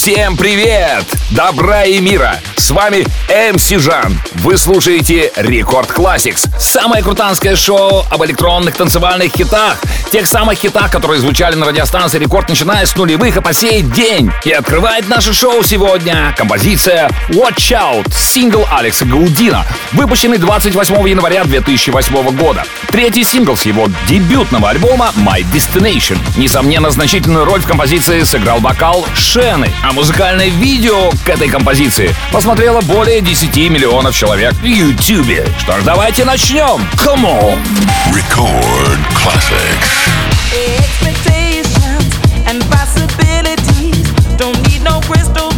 Всем привет! Добра и мира! С вами MC Жан. Вы слушаете Record Classics. Самое крутанское шоу об электронных танцевальных хитах. Тех самых хитах, которые звучали на радиостанции Рекорд, начиная с нулевых и по сей день. И открывает наше шоу сегодня композиция Watch Out, сингл Алекса Гаудина, выпущенный 28 января 2008 года. Третий сингл с его дебютного альбома My Destination. Несомненно, значительную роль в композиции сыграл вокал Шены, а музыкальное видео к этой композиции посмотрело более 10 миллионов человек в YouTube. Что ж, давайте начнем. Come on! Record Classics. Expectations and possibilities. Don't need no crystal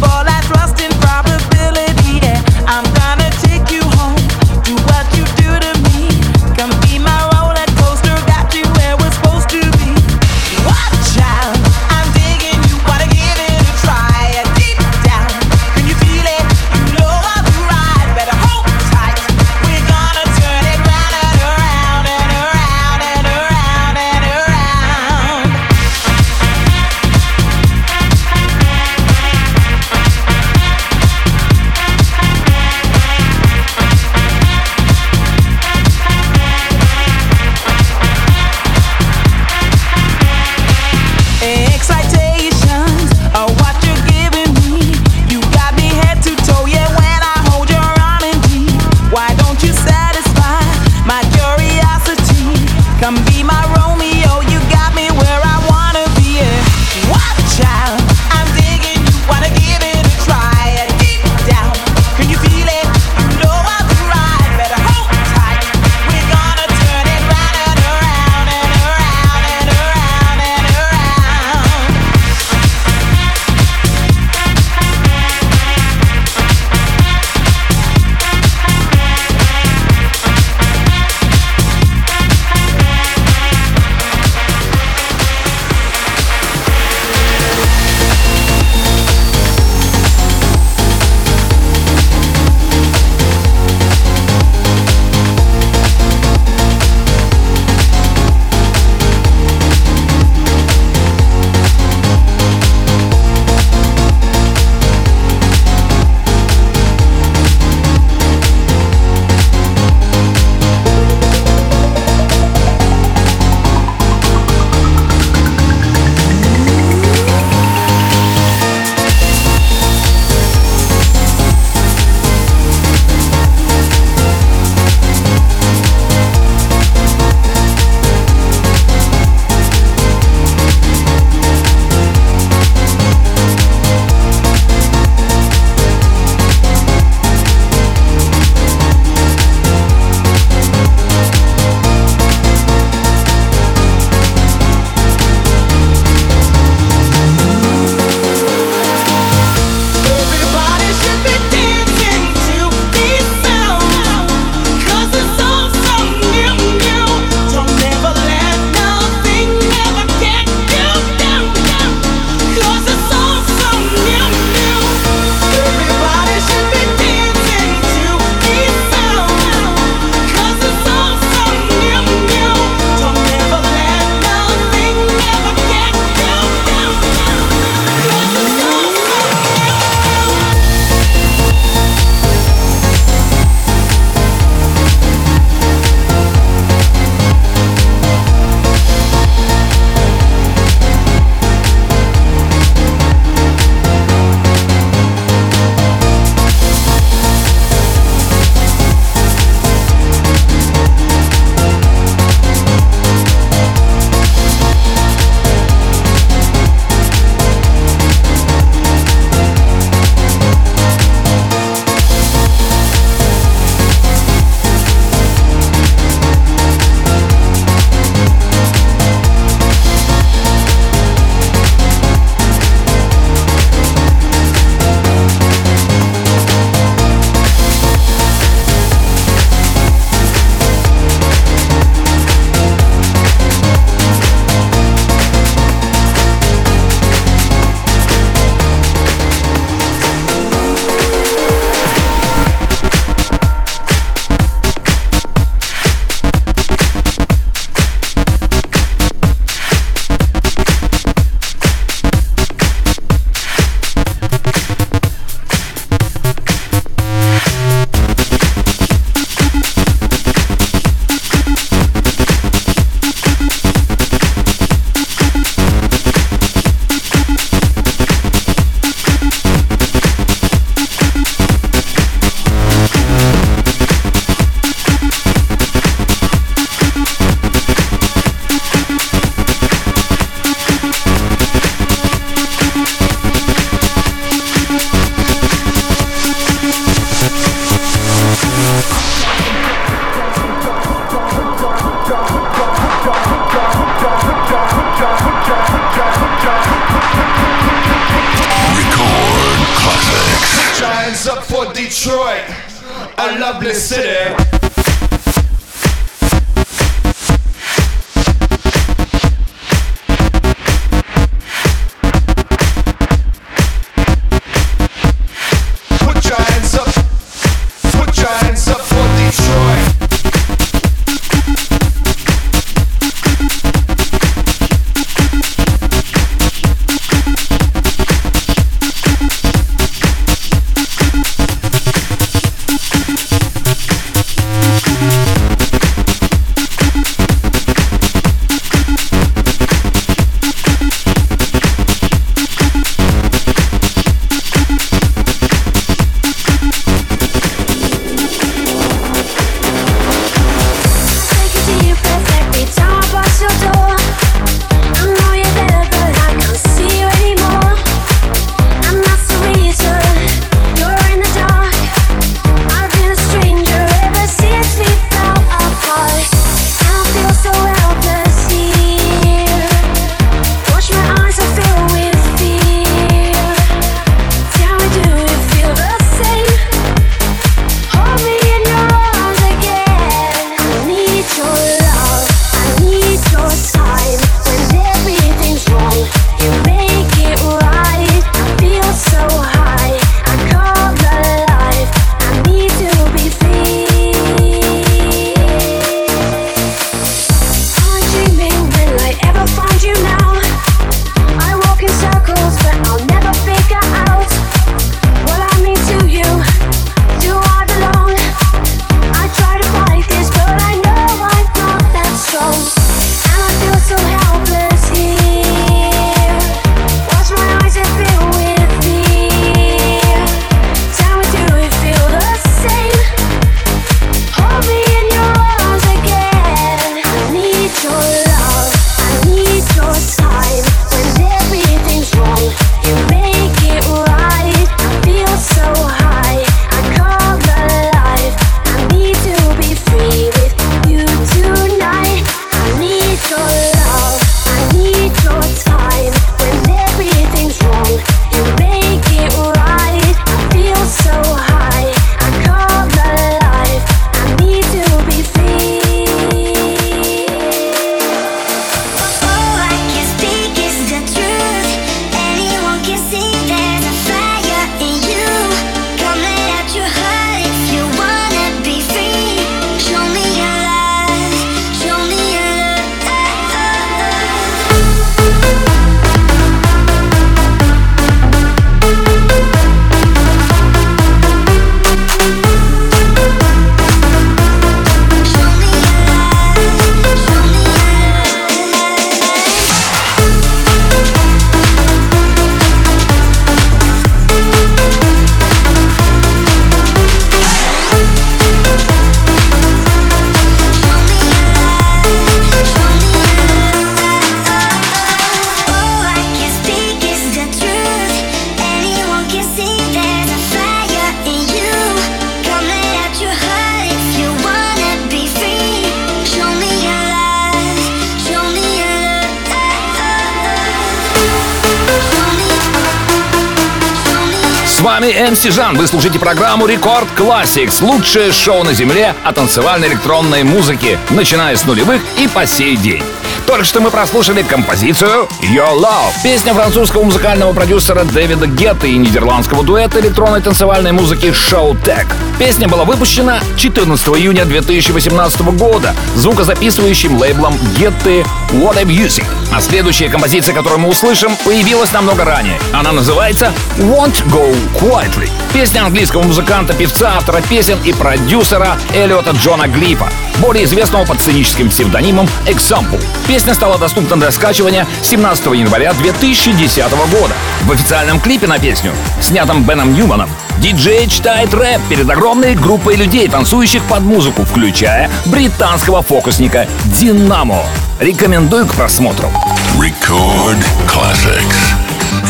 вами MC Жан. Вы служите программу Рекорд Classics. Лучшее шоу на земле о танцевальной электронной музыке, начиная с нулевых и по сей день. Только что мы прослушали композицию «Your Love». Песня французского музыкального продюсера Дэвида Гетта и нидерландского дуэта электронной танцевальной музыки «Show Tech». Песня была выпущена 14 июня 2018 года звукозаписывающим лейблом Гетты «What a Music». А следующая композиция, которую мы услышим, появилась намного ранее. Она называется «Won't Go Quietly». Песня английского музыканта, певца, автора песен и продюсера Эллиота Джона Глипа, более известного под сценическим псевдонимом «Example». Песня стала доступна для скачивания 17 января 2010 года. В официальном клипе на песню, снятом Беном Ньюманом, диджей читает рэп перед огромной группой людей, танцующих под музыку, включая британского фокусника Динамо. Рекомендую к просмотру. Record Classics.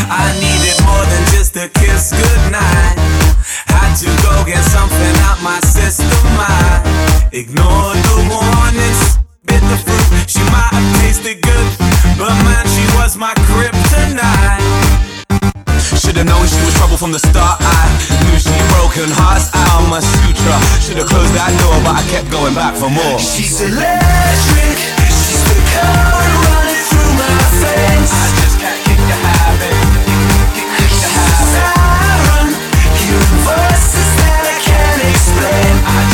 I the warning. She might have tasted good, but man, she was my kryptonite. Should've known she was trouble from the start. I knew she broken hearts out my sutra. Should've closed that door, but I kept going back for more. She's electric. She's the current running through my veins. I just can't kick the habit. She's habit. Siren, hearing voices that I can't explain. I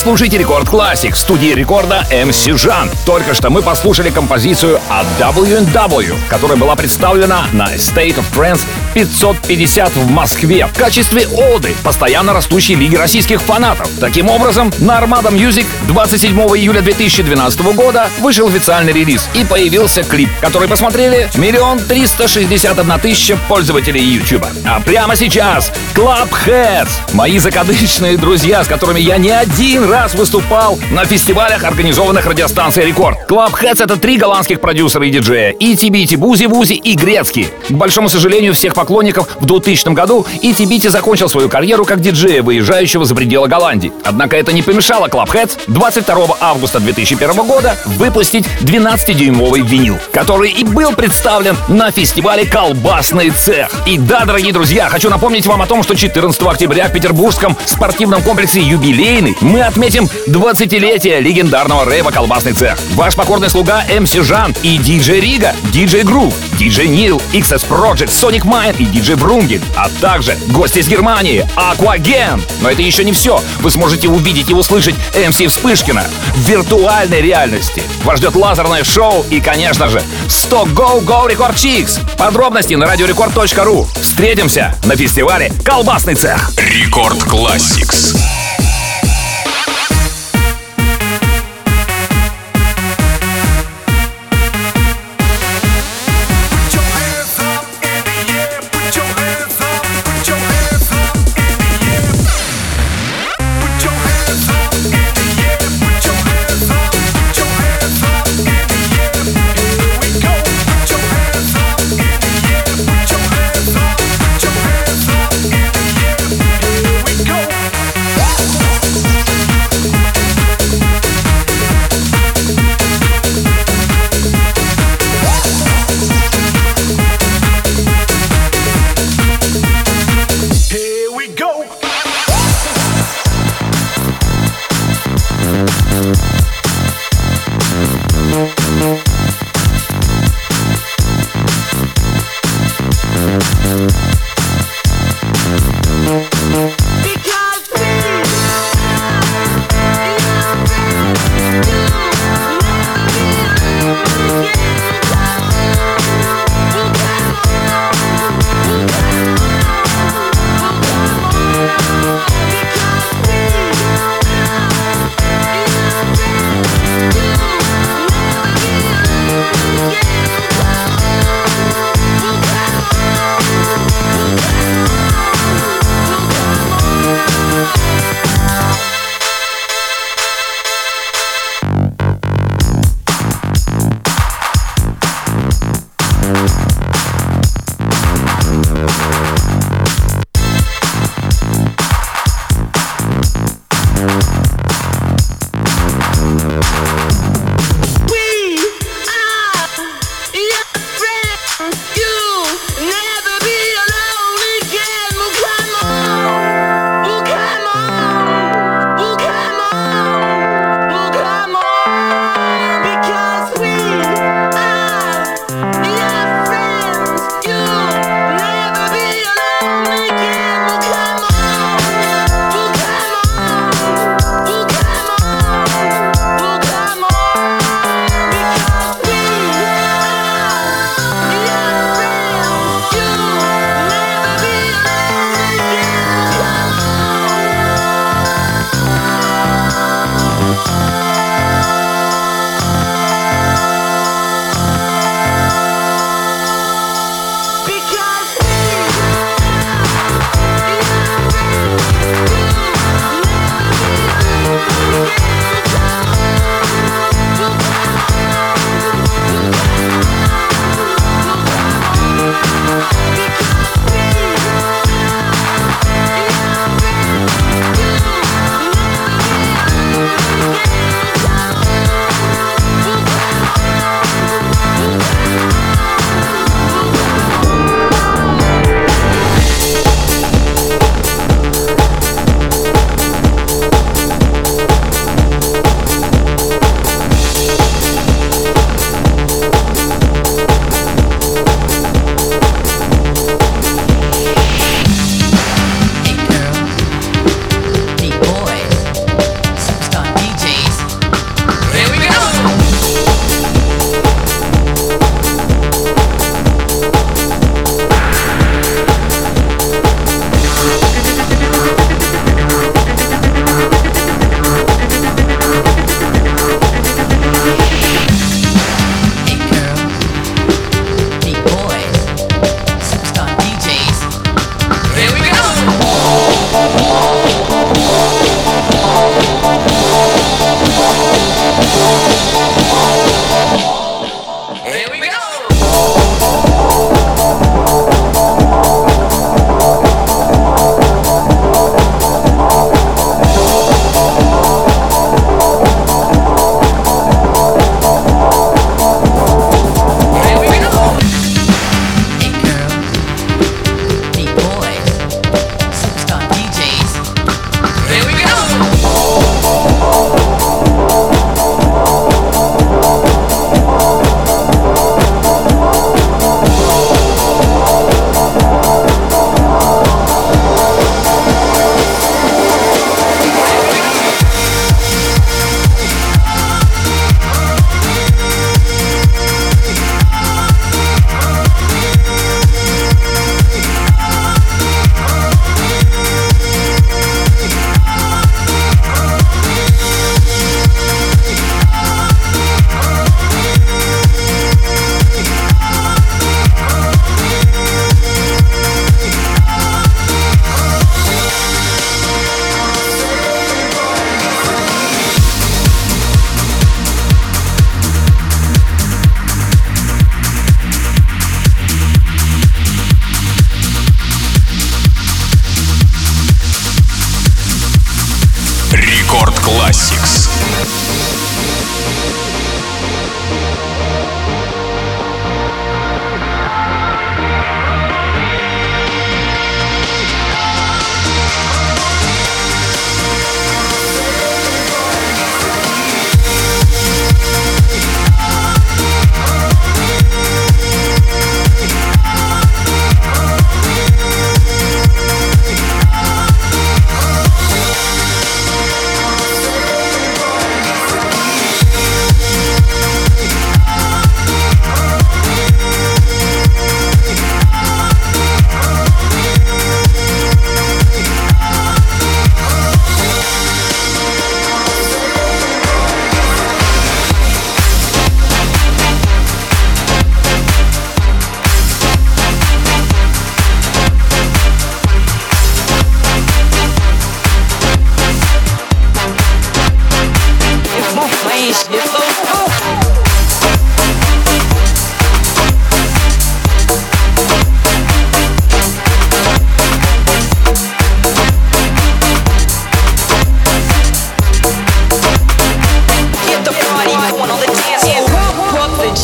Слушаете Record Classics в студии рекорда MC Жан. Только что мы послушали композицию от W&W, которая была представлена на State of Trance 550 в Москве в качестве оды постоянно растущей лиги российских фанатов. Таким образом, на Armada Music 27 июля 2012 года вышел официальный релиз и появился клип, который посмотрели миллион триста шестьдесят одна тысяча пользователей YouTube. А прямо сейчас Klubbheads, мои закадычные друзья, с которыми я не один раз выступал на фестивалях, организованных радиостанцией Рекорд. Klubbheads — это три голландских продюсера и диджея. Itty Bitty, Boozy Woozy и Greatski. К большому сожалению всех поклонников, в 2000 году и Тибити закончил свою карьеру как диджея, выезжающего за пределы Голландии. Однако это не помешало Club Heads 22 августа 2001 года выпустить 12-дюймовый винил, который и был представлен на фестивале «Колбасный цех». И да, дорогие друзья, хочу напомнить вам о том, что 14 октября в петербургском спортивном комплексе «Юбилейный» мы отметим 20-летие легендарного рэва «Колбасный цех». Ваш покорный слуга МС Жан и диджей Рига, диджей Грув, диджей Нил, XS Project, Sonic Mind и диджей Врунгель, а также гости из Германии, Aquagen. Но это еще не все. Вы сможете увидеть и услышать MC Вспышкина в виртуальной реальности. Вас ждет лазерное шоу и, конечно же, 100 Go Go Record Chicks. Подробности на радиорекорд.ру. Встретимся на фестивале «Колбасный цех». Record Classics.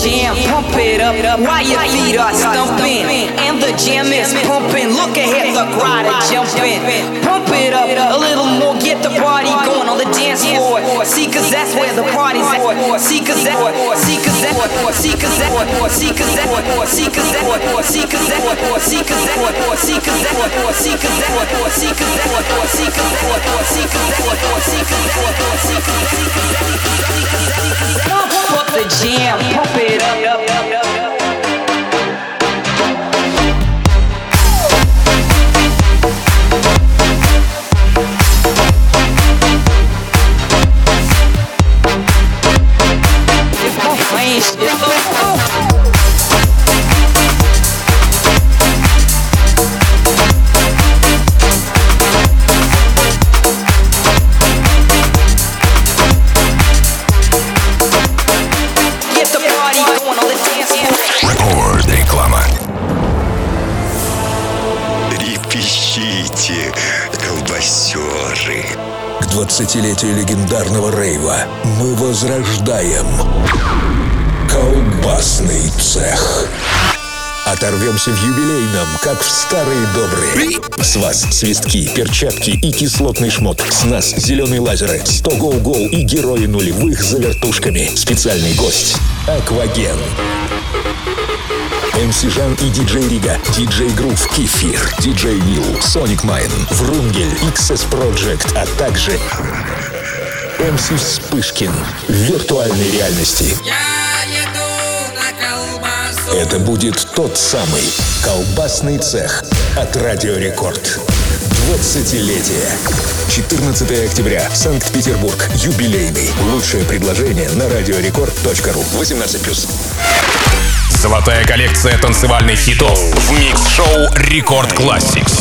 jam, pump it up while your feet are stumping. And the jam is pumping. Look ahead, the crowd are jumping. Pump it up a little more, get the party going on the dance floor. See, cause that's where the party's at. See, cause that's where. cause that's see, cause that's see, cause that's see, cause that's see, cause that's see, cause that's see, cause that's see, cause that's see, cause that's see, cause that's see, cause that's see, it up, up, up, up. It's 20-летию легендарного рейва мы возрождаем колбасный цех. Оторвемся в юбилейном, как в старые добрые. С вас свистки, перчатки и кислотный шмот. С нас зеленые лазеры, 100 go-go и герои нулевых за вертушками. Специальный гость — Aquagen. MC Жан и диджей Рига, диджей Грув, Кефир, диджей Нил, Sonic Mind, Врунгель, XS Project, а также МС Вспышкин в виртуальной реальности. Это будет тот самый колбасный цех от Радио Рекорд. 20-летие. 14 октября. Санкт-Петербург. Юбилейный. Лучшее предложение на радиорекорд.ру. 18+. Золотая коллекция танцевальных хитов в микс-шоу Рекорд Classics.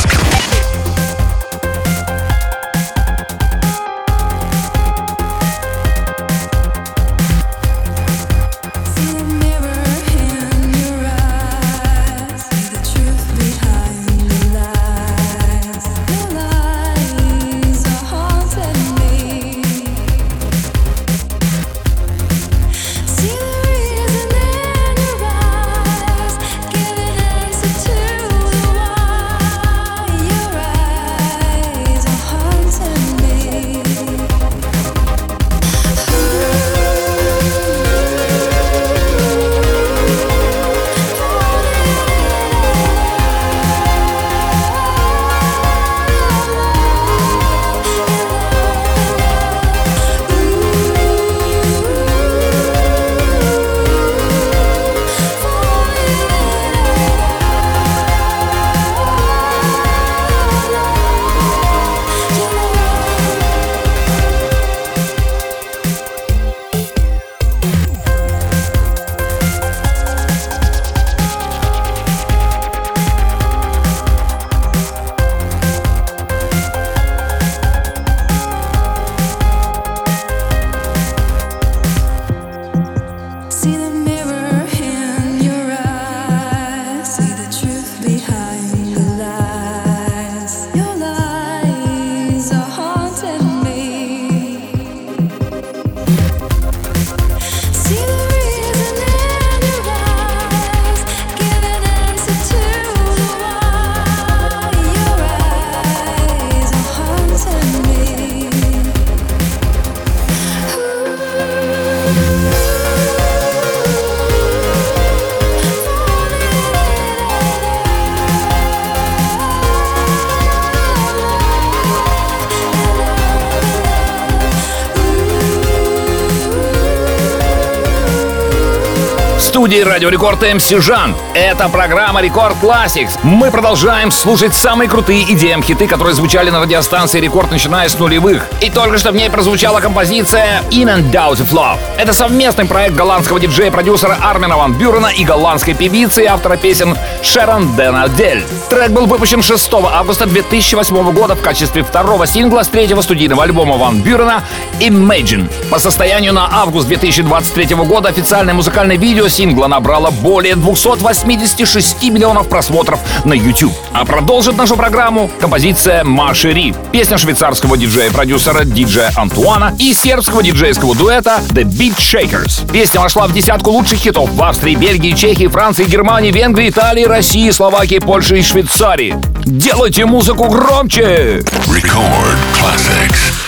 Студии Радио Рекорд MC Жан. Это программа Record Classics. Мы продолжаем слушать самые крутые EDM хиты, которые звучали на радиостанции Рекорд, начиная с нулевых. И только что в ней прозвучала композиция In and Out of Love. Это совместный проект голландского диджея-продюсера Армина Ван Бюрена и голландской певицы и автора песен Шерон Денадель. Трек был выпущен 6 августа 2008 года в качестве второго сингла с третьего студийного альбома Ван Бюрена Imagine. По состоянию на август 2023 года официальное музыкальное видео сингла набрало более 286 миллионов просмотров на YouTube. А продолжит нашу программу композиция Маши Ри, песня швейцарского диджея-продюсера диджея Антуана и сербского диджейского дуэта The Beat Shakers. Песня вошла в десятку лучших хитов в Австрии, Бельгии, Чехии, Франции, Германии, Венгрии, Италии, России, Словакии, Польши и Швейцарии. Делайте музыку громче! Record classics.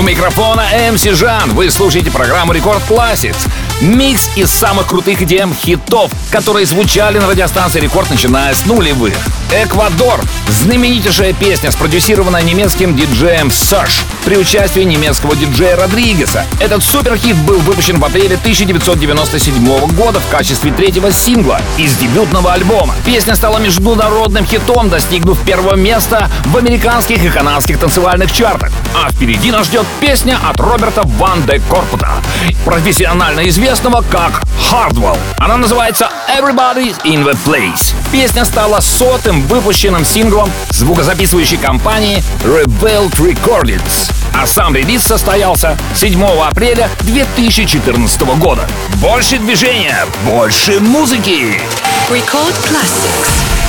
У микрофона MC Жан. Вы слушаете программу Record Classics. Микс из самых крутых EDM хитов, которые звучали на радиостанции Рекорд, начиная с нулевых. Ecuador. Знаменитейшая песня, спродюсированная немецким диджеем Sash при участии немецкого диджея Родригеса. Этот суперхит был выпущен в апреле 1997 года в качестве третьего сингла из дебютного альбома. Песня стала международным хитом, достигнув первого места в американских и канадских танцевальных чартах. А впереди нас ждет песня от Роберта Ван де Корпута, профессионально известного как Hardwell. Она называется Everybody's in the Place. Песня стала сотым выпущенным синглом звукозаписывающей компании Revolt Recordings. А сам релиз состоялся 7 апреля 2014 года. Больше движения, больше музыки. Record Classics.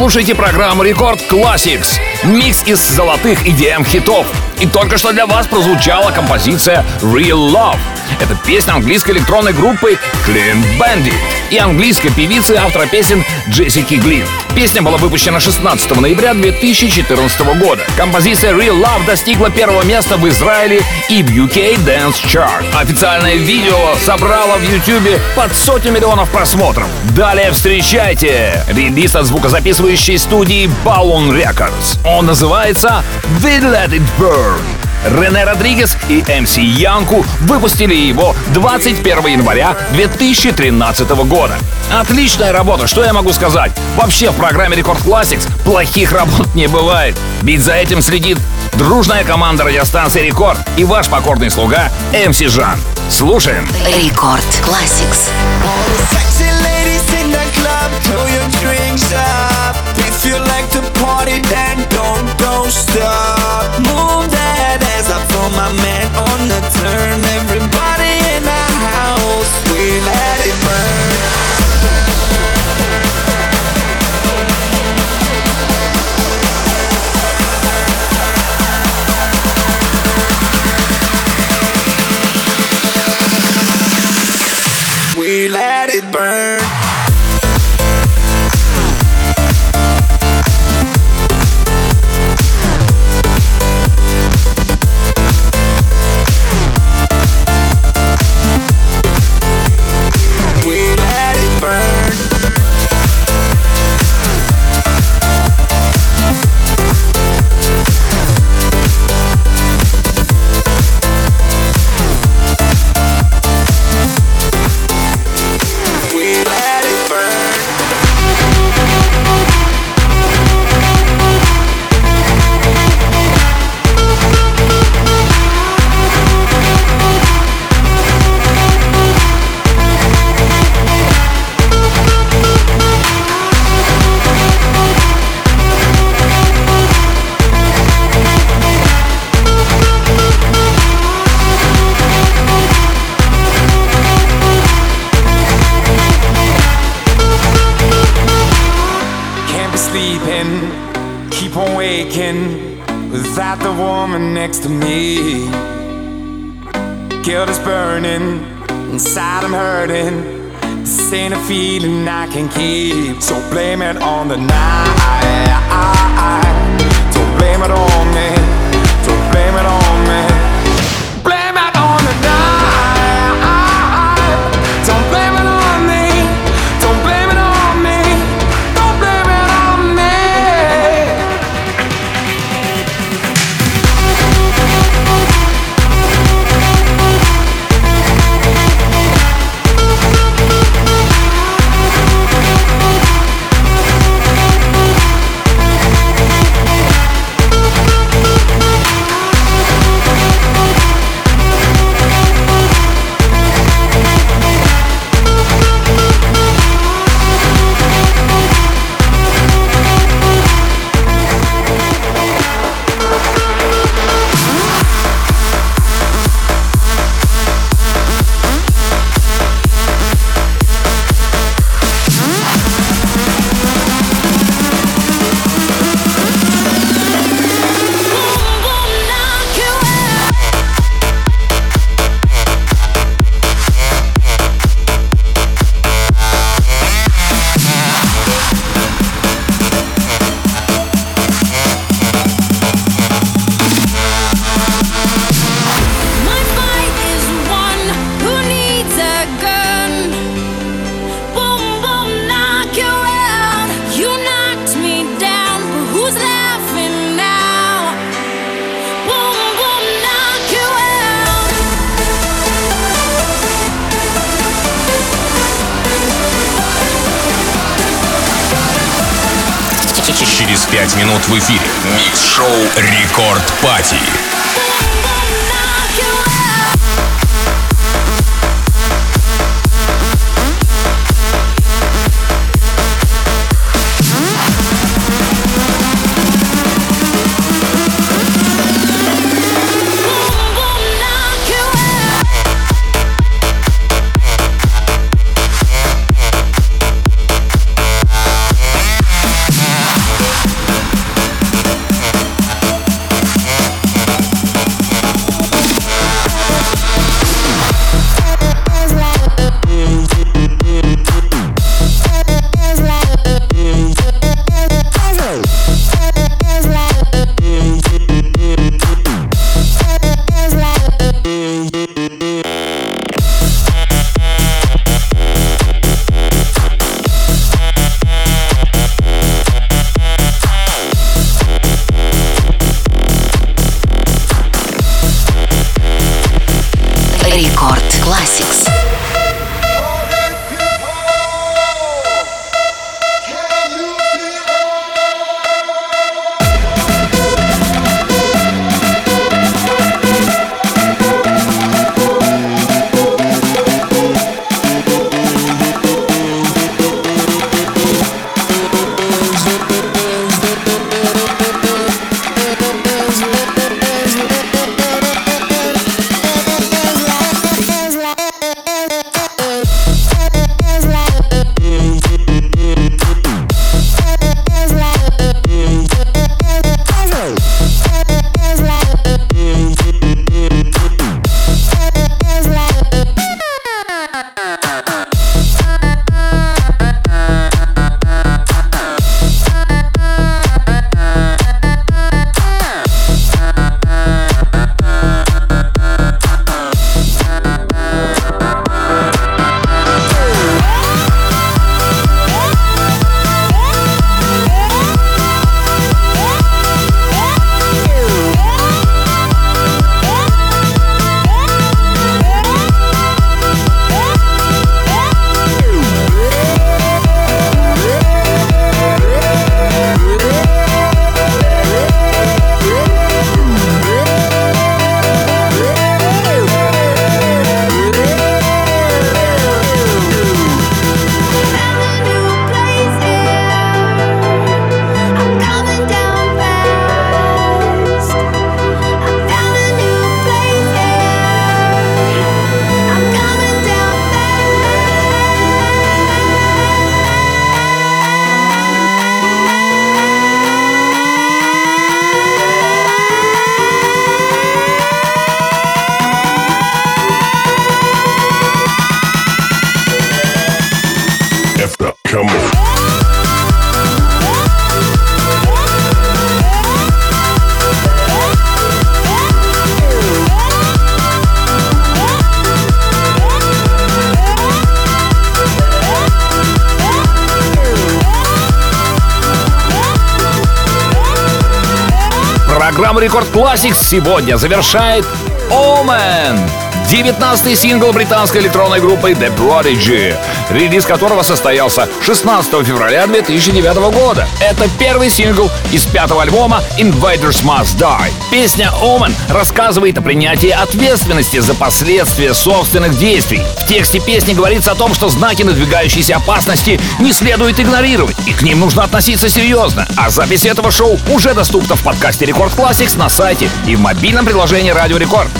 Слушаете программу Record Classics. Микс из золотых EDM хитов. И только что для вас прозвучала композиция Real Love. Это песня английской электронной группы Clean Bandit и английской певицы автора песен Джессики Глин. Песня была выпущена 16 ноября 2014 года. Композиция Real Love достигла первого места в Израиле и в UK Dance Chart. Официальное видео собрало в YouTube под сотню миллионов просмотров. Далее встречайте релиз от звукозаписывающей студии Balloon Records. Он называется We Let It Burn. Рене Родригес и МС Янку выпустили его 21 января 2013 года. Отличная работа, что я могу сказать? Вообще в программе Рекорд Classics плохих работ не бывает. Ведь за этим следит дружная команда радиостанции Рекорд и ваш покорный слуга МС Жан. Слушаем. Рекорд Classics. If you like to party, then don't, don't stop. My man on the turn. Classics сегодня завершает Omen. 19-й сингл британской электронной группы The Prodigy, релиз которого состоялся 16 февраля 2009 года. Это первый сингл из пятого альбома Invaders Must Die. Песня Omen рассказывает о принятии ответственности за последствия собственных действий. В тексте песни говорится о том, что знаки надвигающейся опасности не следует игнорировать, и к ним нужно относиться серьезно. А запись этого шоу уже доступна в подкасте Record Classics на сайте и в мобильном приложении Радио Рекорд.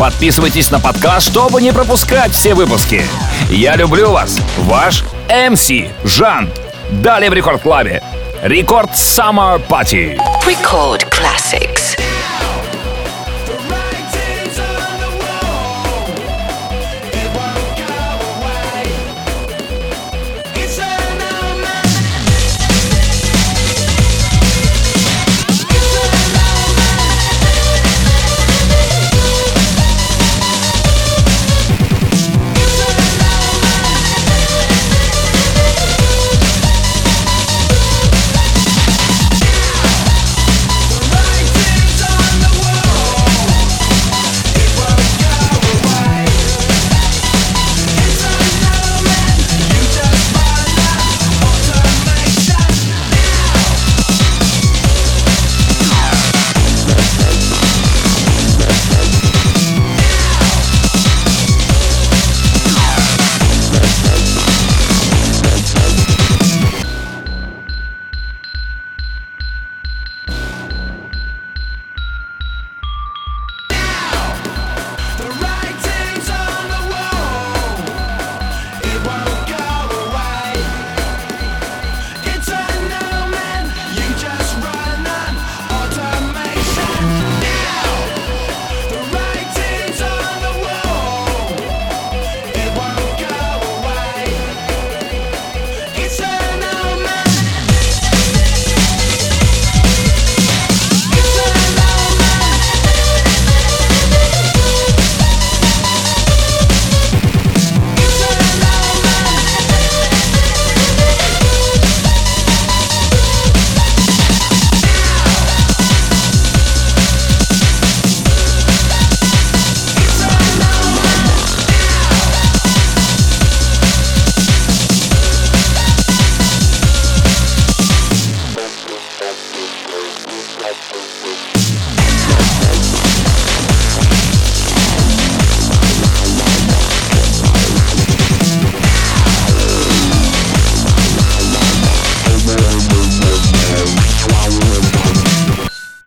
Подписывайтесь на подкаст, чтобы не пропускать все выпуски. Я люблю вас. Ваш МС Жан. Далее в Рекорд Клабе. Рекорд Summer Party. Classics.